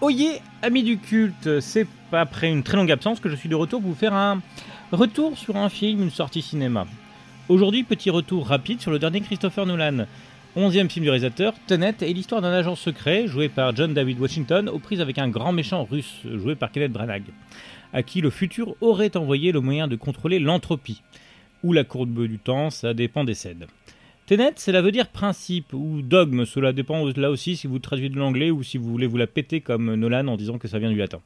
Oyez, amis du culte, c'est après une très longue absence que je suis de retour pour vous faire un retour sur un film, une sortie cinéma. Aujourd'hui, petit retour rapide sur le dernier Christopher Nolan. Onzième film du réalisateur, Tenet est l'histoire d'un agent secret joué par John David Washington aux prises avec un grand méchant russe joué par Kenneth Branagh, à qui le futur aurait envoyé le moyen de contrôler l'entropie, ou la courbe du temps, ça dépend des scènes. Tenet, cela veut dire principe ou dogme, cela dépend là aussi si vous traduisez de l'anglais ou si vous voulez vous la péter comme Nolan en disant que ça vient du latin.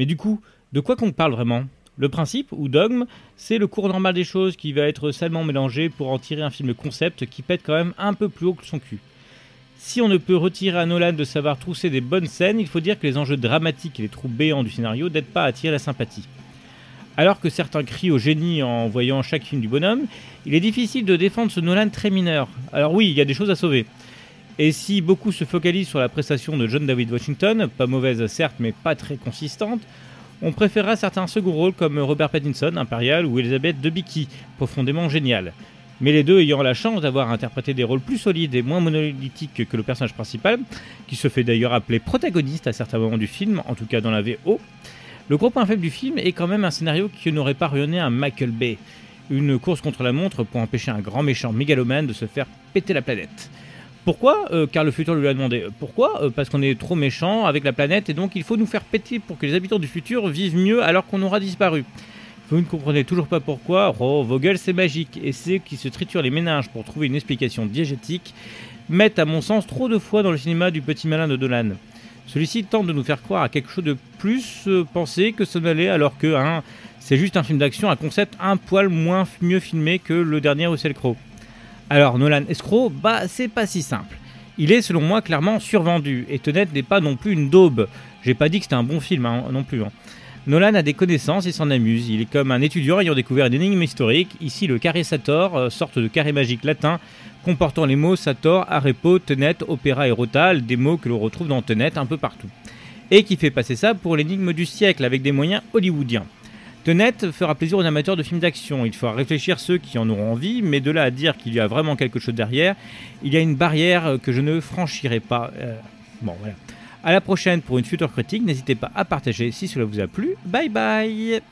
Mais du coup, de quoi qu'on parle vraiment? Le principe ou dogme, c'est le cours normal des choses qui va être salement mélangé pour en tirer un film concept qui pète quand même un peu plus haut que son cul. Si on ne peut retirer à Nolan de savoir trousser des bonnes scènes, il faut dire que les enjeux dramatiques et les trous béants du scénario n'aident pas à attirer la sympathie. Alors que certains crient au génie en voyant chaque film du bonhomme, il est difficile de défendre ce Nolan très mineur. Alors oui, il y a des choses à sauver. Et si beaucoup se focalisent sur la prestation de John David Washington, pas mauvaise certes mais pas très consistante, on préférera certains seconds rôles comme Robert Pattinson, Imperial, ou Elizabeth Debicki, profondément génial. Mais les deux ayant la chance d'avoir interprété des rôles plus solides et moins monolithiques que le personnage principal, qui se fait d'ailleurs appeler protagoniste à certains moments du film, en tout cas dans la VO, le gros point faible du film est quand même un scénario qui n'aurait pas rayonné un Michael Bay. Une course contre la montre pour empêcher un grand méchant mégalomane de se faire péter la planète. Pourquoi euh, Car le futur lui a demandé. Pourquoi euh, Parce qu'on est trop méchant avec la planète et donc il faut nous faire péter pour que les habitants du futur vivent mieux alors qu'on aura disparu. Vous ne comprenez toujours pas pourquoi Oh, Vogel c'est magique et ceux qui se triturent les ménages pour trouver une explication diégétique mettent à mon sens trop de foi dans le cinéma du petit malin de Dolan. Celui-ci tente de nous faire croire à quelque chose de plus euh, pensé que ce n'allait, alors que hein, c'est juste un film d'action à concept un poil moins mieux filmé que le dernier Russell Crowe. Alors Nolan escroc, bah c'est pas si simple. Il est selon moi clairement survendu, et Tenet n'est pas non plus une daube. J'ai pas dit que c'était un bon film hein, non plus. Hein. Nolan a des connaissances et s'en amuse. Il est comme un étudiant ayant découvert une énigme historique. Ici, le carré Sator, euh, sorte de carré magique latin comportant les mots Sator, Arepo, Tenet, Opéra et Rotal, des mots que l'on retrouve dans Tenet un peu partout. Et qui fait passer ça pour l'énigme du siècle avec des moyens hollywoodiens. Tenet fera plaisir aux amateurs de films d'action. Il faudra réfléchir ceux qui en auront envie, mais de là à dire qu'il y a vraiment quelque chose derrière, il y a une barrière que je ne franchirai pas. Euh, bon, voilà. À la prochaine pour une future critique. N'hésitez pas à partager si cela vous a plu. Bye bye